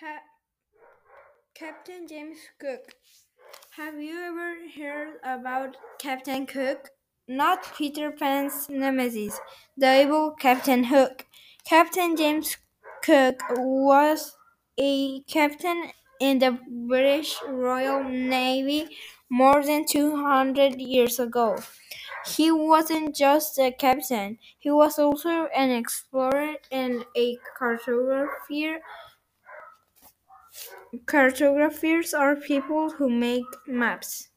Ha- Captain James Cook. Have you ever heard about Captain Cook? Not Peter Pan's nemesis, the evil Captain Hook. Captain James Cook was a captain in the British Royal Navy more than 200 years ago. He wasn't just a captain, he was also an explorer and a cartographer. Cartographers are people who make maps.